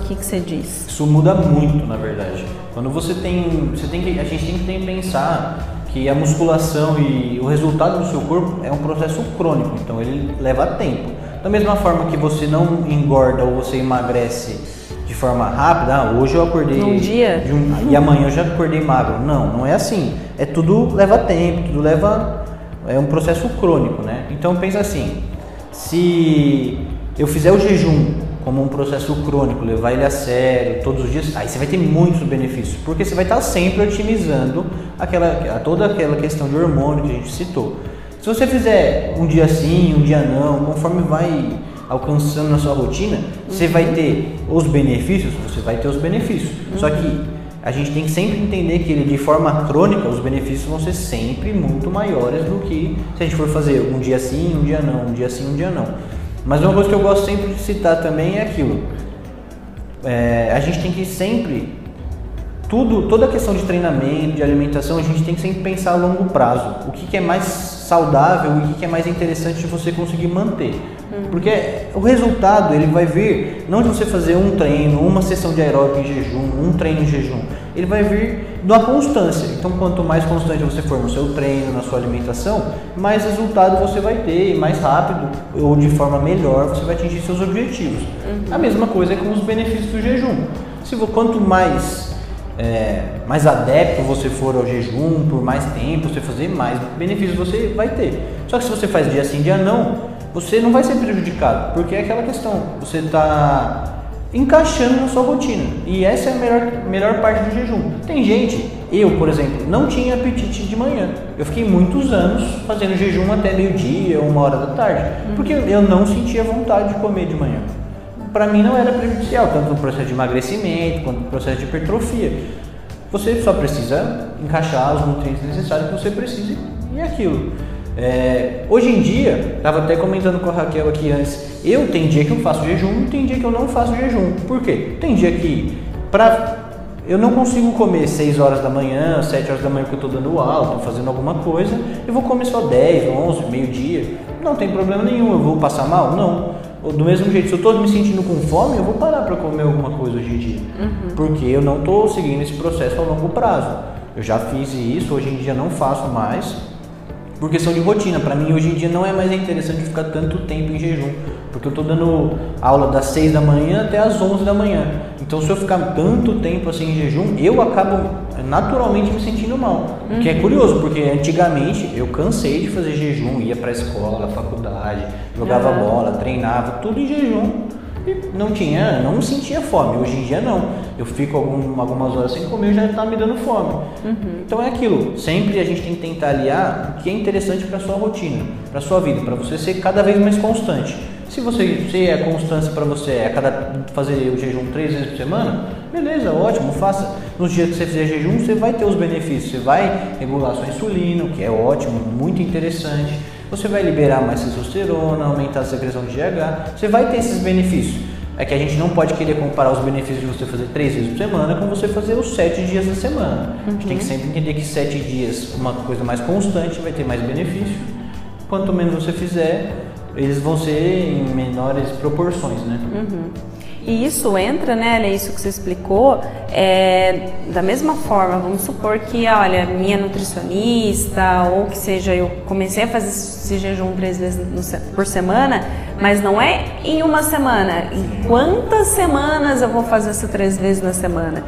O que, que você diz? Isso muda muito, na verdade. Quando você tem, você tem que, a gente tem que pensar que a musculação e o resultado do seu corpo é um processo crônico, então ele leva tempo. Da mesma forma que você não engorda ou você emagrece de forma rápida, ah, hoje eu acordei Num dia? um- e amanhã eu já acordei magro. Não, não é assim. É tudo leva tempo, tudo leva é um processo crônico, né? Então pensa assim, se eu fizer o jejum como um processo crônico, levar ele a sério todos os dias, aí você vai ter muitos benefícios, porque você vai estar sempre otimizando aquela, toda aquela questão de hormônio que a gente citou. Se você fizer um dia sim, um dia não, conforme vai alcançando na sua rotina, você vai ter os benefícios, você vai ter os benefícios. Só que a gente tem que sempre entender que de forma crônica, os benefícios vão ser sempre muito maiores do que se a gente for fazer um dia sim, um dia não, um dia sim, um dia não. Mas uma coisa que eu gosto sempre de citar também é aquilo. É, a gente tem que sempre tudo, toda a questão de treinamento, de alimentação, a gente tem que sempre pensar a longo prazo. O que, que é mais saudável e o que, é mais interessante de você conseguir manter. Porque o resultado ele vai vir não de você fazer um treino, uma sessão de aeróbico em jejum, um treino em jejum. Ele vai vir da constância. Então, quanto mais constante você for no seu treino, na sua alimentação, mais resultado você vai ter, e mais rápido ou de forma melhor você vai atingir seus objetivos. A mesma coisa é com os benefícios do jejum. Se quanto mais é, mais adepto você for ao jejum, por mais tempo você fazer, mais benefícios você vai ter. Só que se você faz dia sim, dia não, você não vai ser prejudicado, porque é aquela questão, você está encaixando na sua rotina. E essa é a melhor, melhor parte do jejum. Tem gente, eu, por exemplo, não tinha apetite de manhã. Eu fiquei muitos anos fazendo jejum até meio-dia, uma hora da tarde, porque eu não sentia vontade de comer de manhã para mim não era prejudicial, tanto no processo de emagrecimento quanto no processo de hipertrofia. Você só precisa encaixar os nutrientes necessários que você precisa e é aquilo. É, hoje em dia, estava até comentando com a Raquel aqui antes, eu tem dia que eu faço jejum, tem dia que eu não faço jejum. Por quê? Tem dia que pra, eu não consigo comer 6 horas da manhã, 7 horas da manhã que eu estou dando aula, estou fazendo alguma coisa, eu vou comer só 10, 11, meio-dia. Não tem problema nenhum, eu vou passar mal? Não. Do mesmo jeito, se eu estou me sentindo com fome, eu vou parar para comer alguma coisa hoje em dia. Porque eu não estou seguindo esse processo a longo prazo. Eu já fiz isso, hoje em dia não faço mais, por questão de rotina. Para mim, hoje em dia não é mais interessante ficar tanto tempo em jejum, porque eu estou dando aula das 6 da manhã até as 11 da manhã. Então, se eu ficar tanto tempo assim em jejum, eu acabo naturalmente me sentindo mal. O que é curioso, porque antigamente eu cansei de fazer jejum, ia para a escola, faculdade, jogava Aham. bola, treinava, tudo em jejum. E não tinha, não sentia fome. Hoje em dia não. Eu fico algum- algumas horas sem comer e já está me dando fome. Então é aquilo. Sempre a gente tem que tentar aliar o que é interessante para sua rotina, para sua vida, para você ser cada vez mais constante. Se você se a constância para você é cada fazer o jejum três vezes por semana, beleza, ótimo, faça. Nos dias que você fizer jejum, você vai ter os benefícios. Você vai regular sua insulina, o que é ótimo, muito interessante. Você vai liberar mais testosterona, aumentar a secreção de GH, você vai ter esses benefícios. É que a gente não pode querer comparar os benefícios de você fazer três vezes por semana com você fazer os sete dias da semana. Uhum. A gente tem que sempre entender que sete dias, uma coisa mais constante, vai ter mais benefício. Quanto menos você fizer, eles vão ser em menores proporções, né? Uhum. E isso entra, né, é isso que você explicou, é, da mesma forma, vamos supor que, olha, minha nutricionista, ou que seja, eu comecei a fazer esse jejum três vezes por semana, mas não é em uma semana. Em quantas semanas eu vou fazer isso três vezes na semana?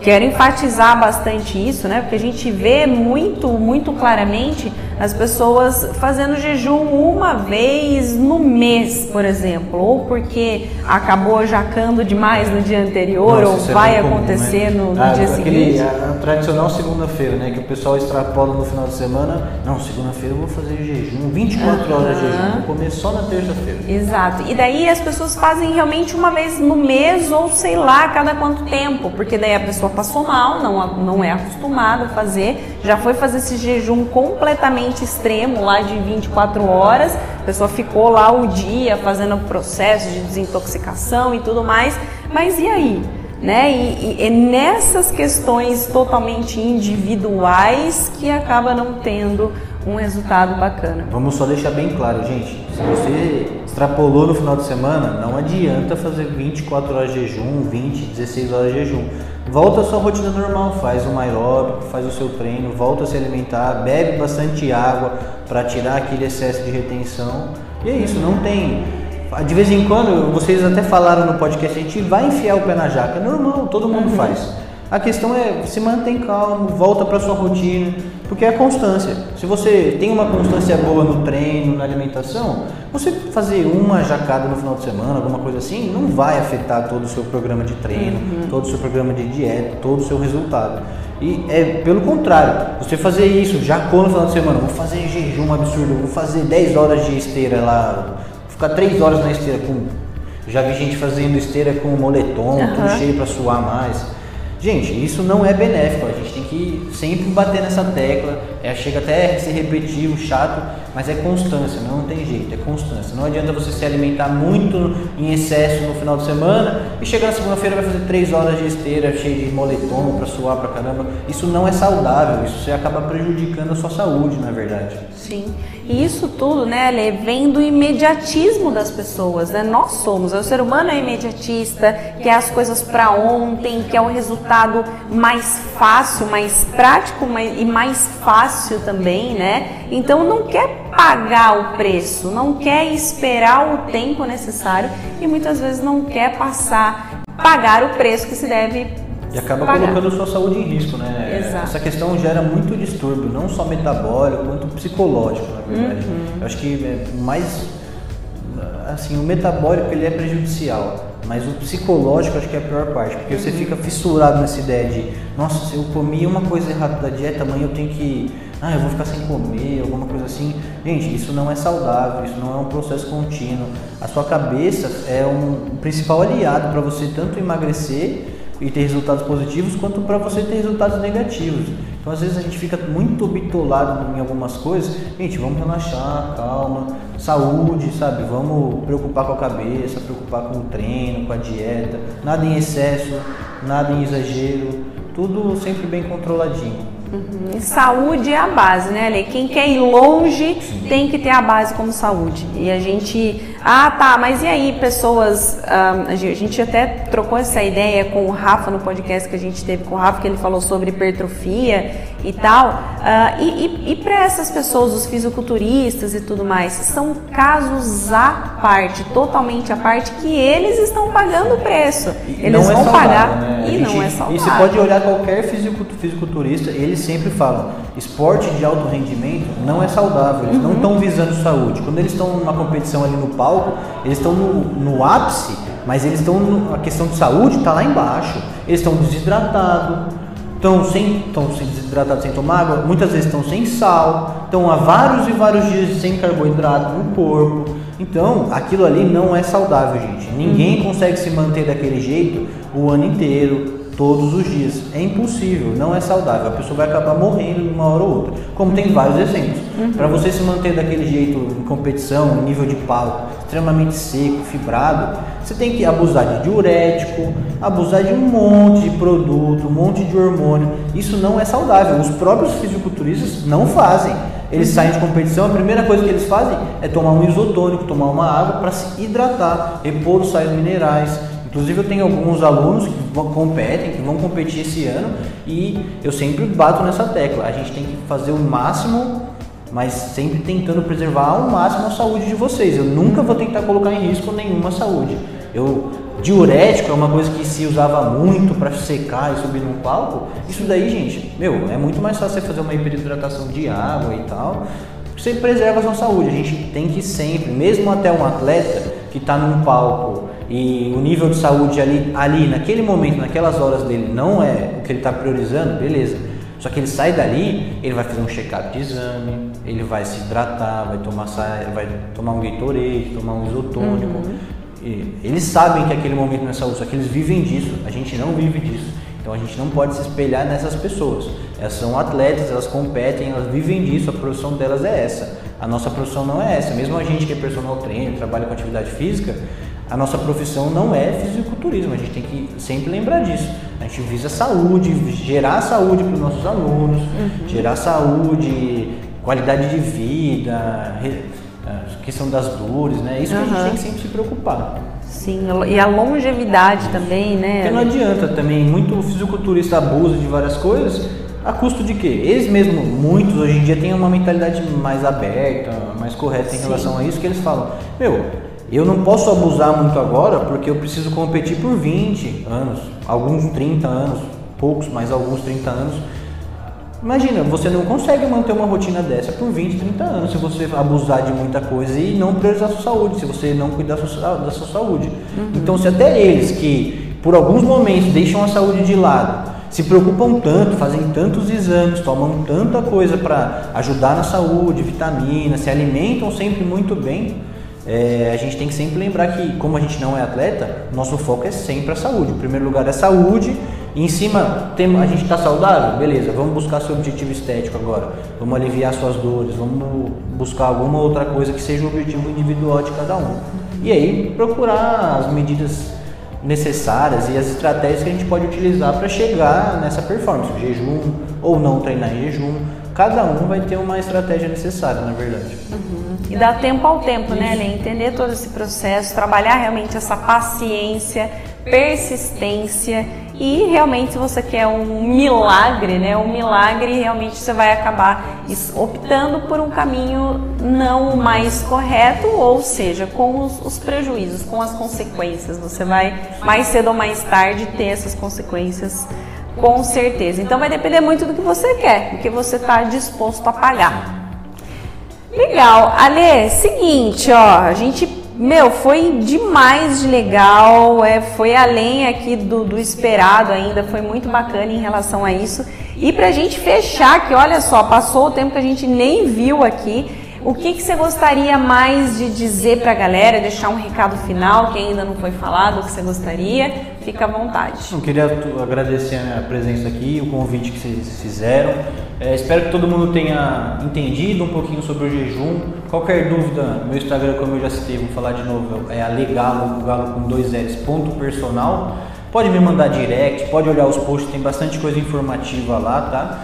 Quero enfatizar bastante isso, né? Porque a gente vê muito, muito claramente as pessoas fazendo jejum uma vez no mês, por exemplo, ou porque acabou jacando demais no dia anterior, Nossa, ou é vai é acontecer comum, né? no, no ah, dia aquele, seguinte. A, a tradicional segunda-feira, né? Que o pessoal extrapola no final de semana. Não, segunda-feira eu vou fazer jejum, 24 uhum. horas de jejum, vou comer só na terça-feira. Exato. E daí as pessoas fazem realmente uma vez no mês, ou sei lá, cada quanto tempo, porque daí a pessoa passou mal, não, não é acostumada a fazer, já foi fazer esse jejum completamente extremo lá de 24 horas, a pessoa ficou lá o dia fazendo processo de desintoxicação e tudo mais, mas e aí? Né? E, e, é nessas questões totalmente individuais que acaba não tendo um resultado bacana. Vamos só deixar bem claro, gente. Se você extrapolou no final de semana, não adianta fazer 24 horas de jejum, 20, 16 horas de jejum. Volta à sua rotina normal, faz um aeróbico, faz o seu treino, volta a se alimentar, bebe bastante água para tirar aquele excesso de retenção. E é isso, não tem. De vez em quando, vocês até falaram no podcast, a gente vai enfiar o pé na jaca. É normal, todo mundo uhum. faz. A questão é se mantém calmo, volta para sua rotina, porque é a constância. Se você tem uma constância boa no treino, na alimentação, você fazer uma jacada no final de semana, alguma coisa assim, não vai afetar todo o seu programa de treino, uhum. todo o seu programa de dieta, todo o seu resultado. E é pelo contrário, você fazer isso, jacou no final de semana, vou fazer jejum absurdo, vou fazer 10 horas de esteira lá, ficar 3 horas na esteira com. Já vi gente fazendo esteira com moletom, uhum. tudo cheio para suar mais. Gente, isso não é benéfico, a gente tem que sempre bater nessa tecla, é, chega até a ser repetitivo, chato, mas é constância, não tem jeito, é constância. Não adianta você se alimentar muito em excesso no final de semana e chegar na segunda-feira vai fazer três horas de esteira cheio de moletom para suar pra caramba. Isso não é saudável, isso você acaba prejudicando a sua saúde, na verdade. Sim, e isso tudo, né, Lê, vem do imediatismo das pessoas, né? Nós somos, o ser humano é imediatista, quer as coisas para ontem, quer o resultado mais fácil, mais prático e mais fácil também, né? Então não quer pagar o preço, não quer esperar o tempo necessário e muitas vezes não quer passar, pagar o preço que se deve e acaba pagar. colocando sua saúde em risco, né? Exato. Essa questão gera muito distúrbio, não só metabólico, quanto psicológico, na verdade. Uhum. Eu acho que é mais assim, o metabólico ele é prejudicial, mas o psicológico acho que é a pior parte, porque uhum. você fica fissurado nessa ideia de, nossa, se eu comi uma coisa errada da dieta, amanhã eu tenho que ah, eu vou ficar sem comer, alguma coisa assim. Gente, isso não é saudável, isso não é um processo contínuo. A sua cabeça é um principal aliado para você tanto emagrecer e ter resultados positivos, quanto para você ter resultados negativos. Então, às vezes a gente fica muito bitolado em algumas coisas. Gente, vamos relaxar, calma, saúde, sabe? Vamos preocupar com a cabeça, preocupar com o treino, com a dieta. Nada em excesso, nada em exagero, tudo sempre bem controladinho. Uhum. Saúde é a base, né, Ale? Quem quer ir longe Sim. tem que ter a base como saúde. E a gente. Ah, tá, mas e aí, pessoas. Um, a gente até trocou essa ideia com o Rafa no podcast que a gente teve com o Rafa, que ele falou sobre hipertrofia e tal. Uh, e e, e para essas pessoas, os fisiculturistas e tudo mais, são casos à parte, totalmente à parte, que eles estão pagando o preço. Eles é vão saudável, pagar. Né? E gente, não é saudável. E você pode olhar qualquer fisiculturista, eles sempre falam: esporte de alto rendimento não é saudável, eles uhum. não estão visando saúde. Quando eles estão numa competição ali no palco, eles estão no, no ápice, mas eles estão. A questão de saúde está lá embaixo. Eles estão desidratados estão sem, estão sem desidratados sem tomar água, muitas vezes estão sem sal, estão há vários e vários dias sem carboidrato no corpo. Então, aquilo ali não é saudável, gente. Ninguém uhum. consegue se manter daquele jeito o ano inteiro, todos os dias. É impossível, não é saudável. A pessoa vai acabar morrendo de uma hora ou outra. Como tem vários exemplos. Uhum. Para você se manter daquele jeito em competição, nível de palco, extremamente seco, fibrado, você tem que abusar de diurético, abusar de um monte de produto, um monte de hormônio. Isso não é saudável. Os próprios fisiculturistas não fazem. Eles saem de competição, a primeira coisa que eles fazem é tomar um isotônico, tomar uma água para se hidratar, repor os sais minerais. Inclusive eu tenho alguns alunos que competem, que vão competir esse ano e eu sempre bato nessa tecla. A gente tem que fazer o máximo, mas sempre tentando preservar ao máximo a saúde de vocês. Eu nunca vou tentar colocar em risco nenhuma saúde. Eu diurético é uma coisa que se usava muito para secar e subir num palco. Isso daí, gente, meu, é muito mais fácil você fazer uma hiperidratação de água e tal. Você preserva a sua saúde. A gente tem que sempre, mesmo até um atleta que está num palco e o nível de saúde ali, ali, naquele momento, naquelas horas dele, não é o que ele está priorizando, beleza. Só que ele sai dali, ele vai fazer um check-up de exame, ele vai se hidratar, vai tomar, vai tomar um Gatorade, tomar um isotônico. Uhum eles sabem que aquele momento não é saúde, só que eles vivem disso, a gente não vive disso. Então a gente não pode se espelhar nessas pessoas. Elas são atletas, elas competem, elas vivem disso, a profissão delas é essa. A nossa profissão não é essa. Mesmo a gente que é personal trainer, trabalha com atividade física, a nossa profissão não é fisiculturismo. A gente tem que sempre lembrar disso. A gente visa saúde, gerar saúde para os nossos alunos, uhum. gerar saúde, qualidade de vida, questão das dores, né? Isso uhum. que a gente tem que sempre se preocupar. Sim, e a longevidade também, né? Porque não adianta também, muito fisiculturista abusa de várias coisas, a custo de quê? Eles mesmo, muitos hoje em dia têm uma mentalidade mais aberta, mais correta em Sim. relação a isso, que eles falam, meu, eu não posso abusar muito agora porque eu preciso competir por 20 anos, alguns 30 anos, poucos, mas alguns 30 anos. Imagina, você não consegue manter uma rotina dessa por 20, 30 anos se você abusar de muita coisa e não priorizar a sua saúde, se você não cuidar da sua, da sua saúde. Uhum. Então, se até eles que por alguns momentos deixam a saúde de lado, se preocupam tanto, fazem tantos exames, tomam tanta coisa para ajudar na saúde, vitaminas, se alimentam sempre muito bem, é, a gente tem que sempre lembrar que, como a gente não é atleta, nosso foco é sempre a saúde. O primeiro lugar é saúde e em cima, tem, a gente está saudável? Beleza, vamos buscar seu objetivo estético agora. Vamos aliviar suas dores, vamos buscar alguma outra coisa que seja o objetivo individual de cada um. E aí, procurar as medidas necessárias e as estratégias que a gente pode utilizar para chegar nessa performance, jejum ou não treinar em jejum. Cada um vai ter uma estratégia necessária, na verdade. Uhum. E dá tempo ao tempo, né, Lê? Entender todo esse processo, trabalhar realmente essa paciência, persistência e realmente se você quer um milagre, né, um milagre realmente você vai acabar optando por um caminho não mais correto, ou seja, com os, os prejuízos, com as consequências. Você vai mais cedo ou mais tarde ter essas consequências com certeza. Então vai depender muito do que você quer, do que você está disposto a pagar. Legal. Ale, seguinte, ó, a gente meu, foi demais de legal, é, foi além aqui do, do esperado ainda, foi muito bacana em relação a isso. E pra gente fechar, que olha só, passou o tempo que a gente nem viu aqui, o que, que você gostaria mais de dizer para a galera, deixar um recado final que ainda não foi falado, o que você gostaria? Fica à vontade. Eu queria agradecer a presença aqui, o convite que vocês fizeram. É, espero que todo mundo tenha entendido um pouquinho sobre o jejum. Qualquer dúvida, meu Instagram, como eu já citei, vou falar de novo, é alegalo, galo com dois L's, ponto personal. Pode me mandar direct, pode olhar os posts, tem bastante coisa informativa lá, tá?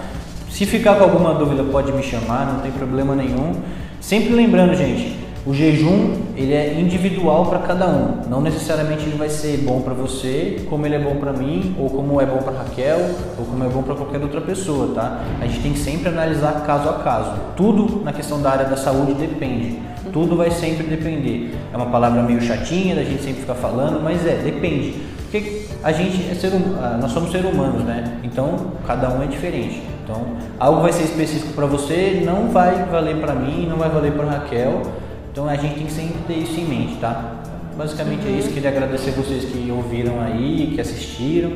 Se ficar com alguma dúvida, pode me chamar, não tem problema nenhum. Sempre lembrando, gente, o jejum ele é individual para cada um. Não necessariamente ele vai ser bom para você, como ele é bom para mim, ou como é bom para Raquel, ou como é bom para qualquer outra pessoa, tá? A gente tem que sempre analisar caso a caso. Tudo na questão da área da saúde depende. Tudo vai sempre depender. É uma palavra meio chatinha da gente sempre ficar falando, mas é, depende. Porque a gente é ser hum, ah, nós somos seres humanos, né? Então cada um é diferente. Então, algo vai ser específico para você, não vai valer para mim, não vai valer para Raquel. Então, a gente tem que sempre ter isso em mente, tá? Basicamente uhum. é isso. Queria agradecer vocês que ouviram aí, que assistiram.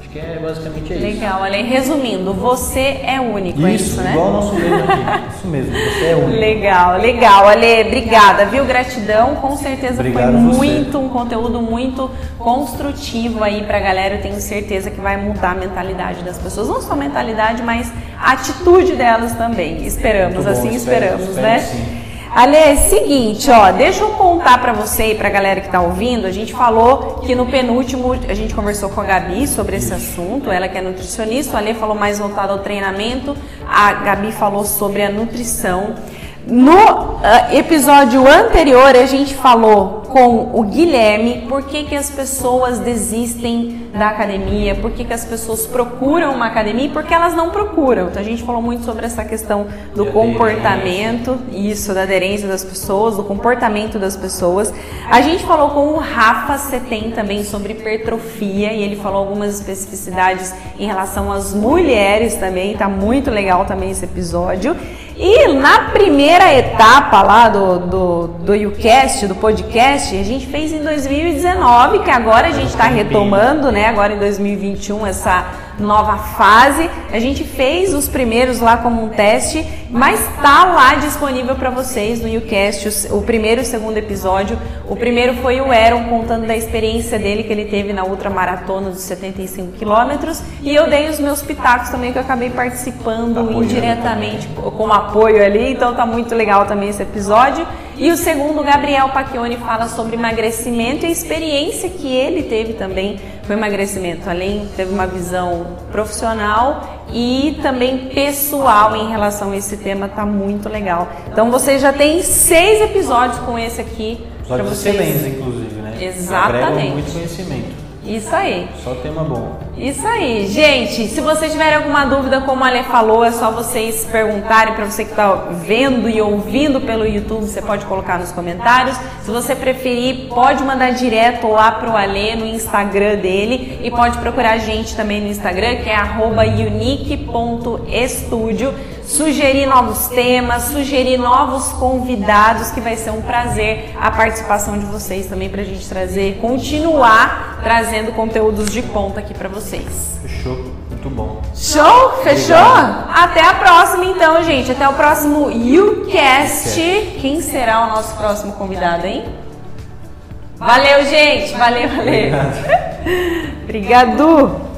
Acho que é basicamente é isso. Legal, Ale. Resumindo, você é único, isso, é isso, né? igual o nosso lema aqui. Isso mesmo, você é único. Legal, legal. Ale, obrigada, viu? Gratidão. Com certeza Obrigado foi a você. muito, um conteúdo muito construtivo aí pra galera. Eu tenho certeza que vai mudar a mentalidade das pessoas. Não só a mentalidade, mas a atitude delas também. Esperamos, Muito bom, assim espero- esperamos, espero né? sim. Ale, é seguinte, ó, deixa eu contar pra você e pra galera que tá ouvindo. A gente falou que no penúltimo a gente conversou com a Gabi sobre esse assunto, ela que é nutricionista, o Ale falou mais voltado ao treinamento, a Gabi falou sobre a nutrição. No ah, episódio anterior a gente falou com o Guilherme por que, que as pessoas desistem da academia, por que, que as pessoas procuram uma academia e por que elas não procuram. Então a gente falou muito sobre essa questão do comportamento, isso, da aderência das pessoas, do comportamento das pessoas. A gente falou com o Rafa Setem também sobre hipertrofia e ele falou algumas especificidades em relação às mulheres também, tá muito legal também esse episódio. E na primeira etapa lá do, do, do YouCast, do podcast, a gente fez em 2019, que agora a gente está retomando, né? Agora em 2021, essa nova fase. A gente fez os primeiros lá como um teste, mas tá lá disponível para vocês no YouCast, o, primeiro e o segundo episódio. O primeiro foi o Aaron contando da experiência dele que ele teve na ultramaratona dos 75 quilômetros e eu dei os meus pitacos também que eu acabei participando Apoiando indiretamente como apoio ali, então tá muito legal também esse episódio. E o segundo, Gabriel Pacchioni fala sobre emagrecimento e a experiência que ele teve também com emagrecimento. Além, teve uma visão profissional e também pessoal em relação a esse tema, tá muito legal. Então você já tem seis episódios com esse aqui. Episódios vocês. excelentes, inclusive, né? Exatamente. Agregam muito conhecimento. Isso aí. Só tema bom. Isso aí, gente. Se vocês tiverem alguma dúvida, como a Ale falou, é só vocês perguntarem para você que está vendo e ouvindo pelo YouTube, você pode colocar nos comentários. Se você preferir, pode mandar direto lá pro Ale no Instagram dele e pode procurar a gente também no Instagram, que é unique.studio. Sugerir novos temas, sugerir novos convidados, que vai ser um prazer a participação de vocês também para a gente trazer, continuar trazendo conteúdos de ponta aqui para vocês. Fechou? Muito bom. Show? Fechou? Até a próxima então, gente. Até o próximo YouCast. Quem será o nosso próximo convidado, hein? Valeu, gente. Valeu, valeu. Obrigado. Obrigado.